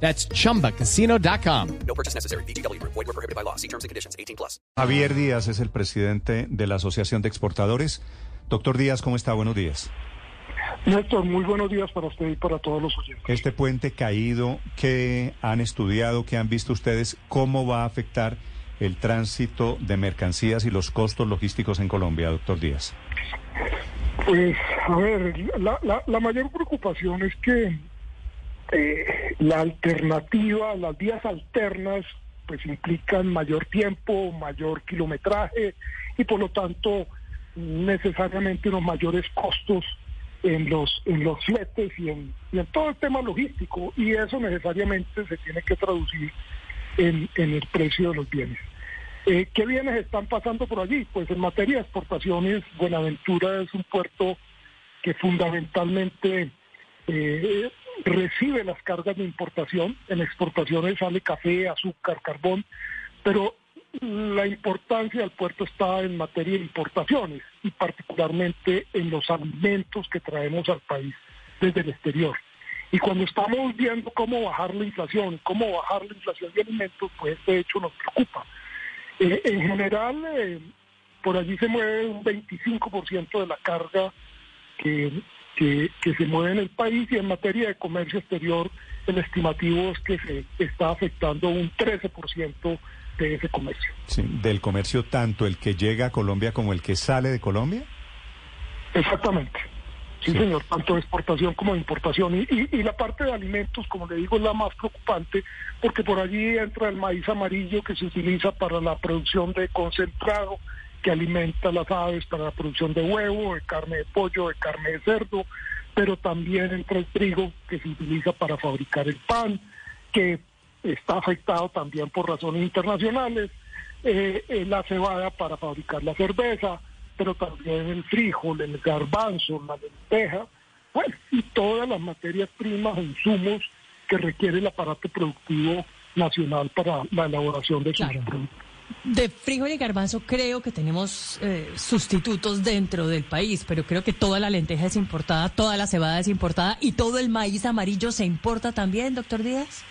That's chumbacasino.com. No purchase necessary. BGW. Void were prohibited by law. See terms and conditions. 18 plus. Javier Díaz es el presidente de la Asociación de Exportadores. Doctor Díaz, ¿cómo está? Buenos días. Néstor, muy buenos días para usted y para todos los oyentes. Este puente caído, ¿qué han estudiado, qué han visto ustedes? ¿Cómo va a afectar el tránsito de mercancías y los costos logísticos en Colombia, doctor Díaz? Pues, a ver, la, la, la mayor preocupación es que eh, la alternativa, las vías alternas, pues implican mayor tiempo, mayor kilometraje y por lo tanto necesariamente unos mayores costos en los en los fletes y en, todo el tema logístico y eso necesariamente se tiene que traducir en, en el precio de los bienes. Eh, ¿Qué bienes están pasando por allí? Pues en materia de exportaciones, Buenaventura es un puerto que fundamentalmente eh, recibe las cargas de importación. En exportaciones sale café, azúcar, carbón, pero la importancia del puerto está en materia de importaciones y particularmente en los alimentos que traemos al país desde el exterior. Y cuando estamos viendo cómo bajar la inflación, cómo bajar la inflación de alimentos, pues este hecho nos preocupa. Eh, en general, eh, por allí se mueve un 25% de la carga que, que, que, se mueve en el país y en materia de comercio exterior el estimativo es que se está afectando un 13% de ese comercio. Sí, del comercio tanto el que llega a Colombia como el que sale de Colombia. Exactamente. Sí, sí. señor, tanto de exportación como de importación. Y, y, y, la parte de alimentos, como le digo, es la más preocupante, porque por allí entra el maíz amarillo que se utiliza para la producción de concentrado, que alimenta a las aves para la producción de huevo, de carne de pollo, de carne de cerdo, pero también entra el trigo que se utiliza para fabricar el pan, que está afectado también por razones internacionales, eh, eh, la cebada para fabricar la cerveza, pero también el frijol, el garbanzo, la lenteja, bueno, y todas las materias primas e insumos que requiere el aparato productivo nacional para la elaboración de sus Claro. productos. De frijol y garbanzo creo que tenemos eh, sustitutos dentro del país, pero creo que toda la lenteja es importada, toda la cebada es importada y todo el maíz amarillo se importa también, doctor Díaz.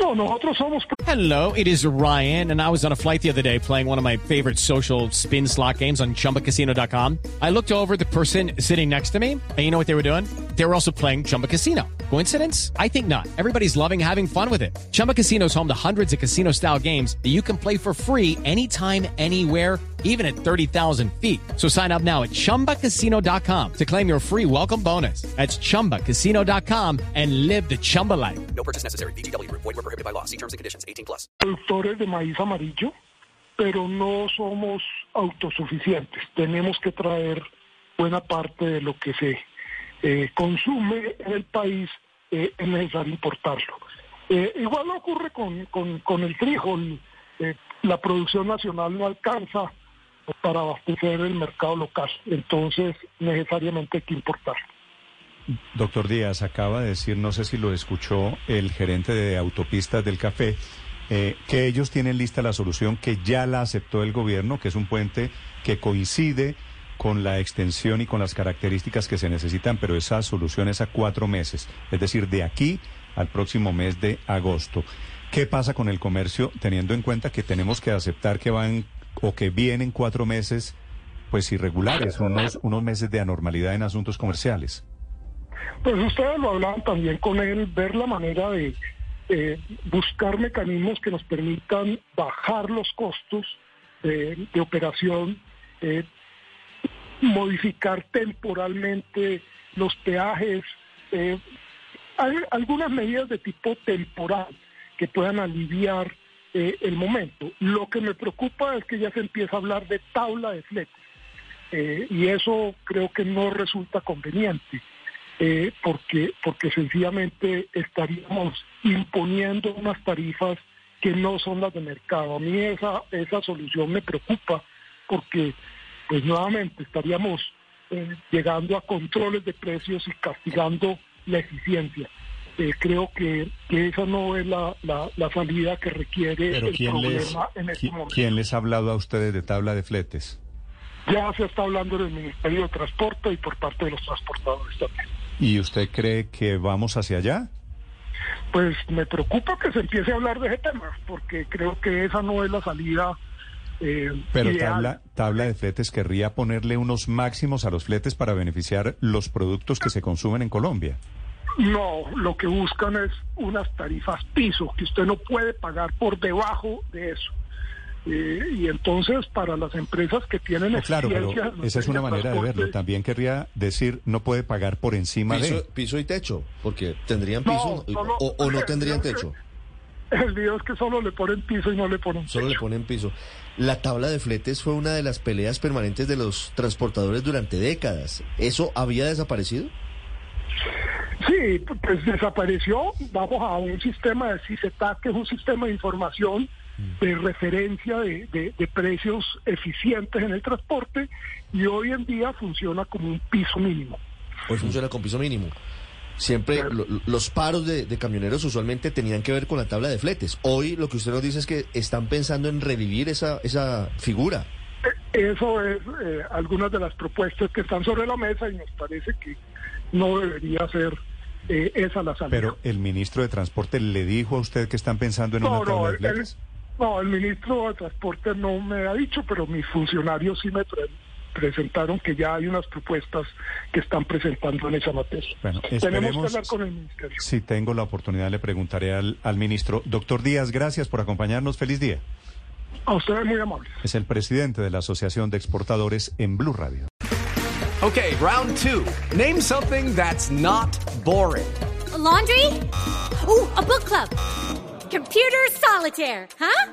No, nosotros somos Hello, it is Ryan, and I was on a flight the other day playing one of my favorite social spin slot games on chumbacasino.com. I looked over at the person sitting next to me, and you know what they were doing? They were also playing Chumba Casino. Coincidence? I think not. Everybody's loving having fun with it. Chumba Casino is home to hundreds of casino style games that you can play for free anytime, anywhere, even at 30,000 feet. So sign up now at chumbacasino.com to claim your free welcome bonus. That's chumbacasino.com and live the Chumba life. No purchase necessary. BGW. Void were prohibited by law. See terms and conditions. 18 plus. productores de maíz amarillo, pero no somos autosuficientes. Tenemos que traer buena parte de lo que se eh, consume en el país, eh, es necesario importarlo. Eh, igual ocurre con, con, con el frijol. Eh, la producción nacional no alcanza para abastecer el mercado local, entonces necesariamente hay que importarlo. Doctor Díaz acaba de decir, no sé si lo escuchó el gerente de autopistas del café, eh, que ellos tienen lista la solución que ya la aceptó el gobierno, que es un puente que coincide con la extensión y con las características que se necesitan, pero esa solución es a cuatro meses, es decir, de aquí al próximo mes de agosto. ¿Qué pasa con el comercio teniendo en cuenta que tenemos que aceptar que van o que vienen cuatro meses pues irregulares, unos, unos meses de anormalidad en asuntos comerciales? Pues ustedes lo hablaban también con él, ver la manera de eh, buscar mecanismos que nos permitan bajar los costos eh, de operación, eh, modificar temporalmente los peajes, eh, hay algunas medidas de tipo temporal que puedan aliviar eh, el momento. Lo que me preocupa es que ya se empieza a hablar de tabla de fletes eh, y eso creo que no resulta conveniente eh, porque, porque sencillamente estaríamos imponiendo unas tarifas que no son las de mercado. A mí esa, esa solución me preocupa porque, pues nuevamente, estaríamos eh, llegando a controles de precios y castigando la eficiencia. Eh, creo que, que, esa no es la, la, la salida que requiere Pero el ¿quién problema les, en este momento. ¿quién les ha hablado a ustedes de tabla de fletes? Ya se está hablando del Ministerio de Transporte y por parte de los transportadores también. ¿Y usted cree que vamos hacia allá? Pues me preocupa que se empiece a hablar de ese tema, porque creo que esa no es la salida eh, Pero ideal. tabla, tabla de fletes querría ponerle unos máximos a los fletes para beneficiar los productos que se consumen en Colombia. No, lo que buscan es unas tarifas piso, que usted no puede pagar por debajo de eso. Eh, y entonces para las empresas que tienen No, claro, pero esa es una manera de verlo. También querría decir no puede pagar por encima Piso, de. piso y techo, porque tendrían No, piso solo- o, o no tendrían techo. El video es que solo le ponen piso y no le ponen Solo le ponen piso. La tabla de fletes fue una de las peleas permanentes de los transportadores durante décadas. ¿Eso había desaparecido? Sí, pues desapareció. Vamos a un sistema de CICETAC, que es un sistema de información de referencia de, de- de precios eficientes en el transporte y hoy en día funciona como un piso mínimo. Hoy funciona con piso mínimo. Siempre lo- lo- los paros de, de camioneros usualmente tenían que ver con la tabla de fletes. Hoy lo que usted nos dice es que están pensando en revivir esa, esa figura. Eso es eh, algunas de las propuestas que están sobre la mesa y nos parece que no debería ser eh, esa la salida. Pero el ministro de Transporte le dijo a usted que están pensando en no, una no, tabla de el- fletes. no, el ministro de Transporte no me ha dicho, pero mis funcionarios sí me presentaron que ya hay unas propuestas que están presentando en esa materia. Bueno, Tenemos que hablar con el ministerio. Si tengo la oportunidad, le preguntaré al, al ministro. Doctor Díaz, gracias por acompañarnos. Feliz día. A ustedes muy amables. Es el presidente de la Asociación de Exportadores en Blue Radio. Okay, round two. Name something that's not boring. A laundry? Ooh, a book club. Computer solitaire, huh?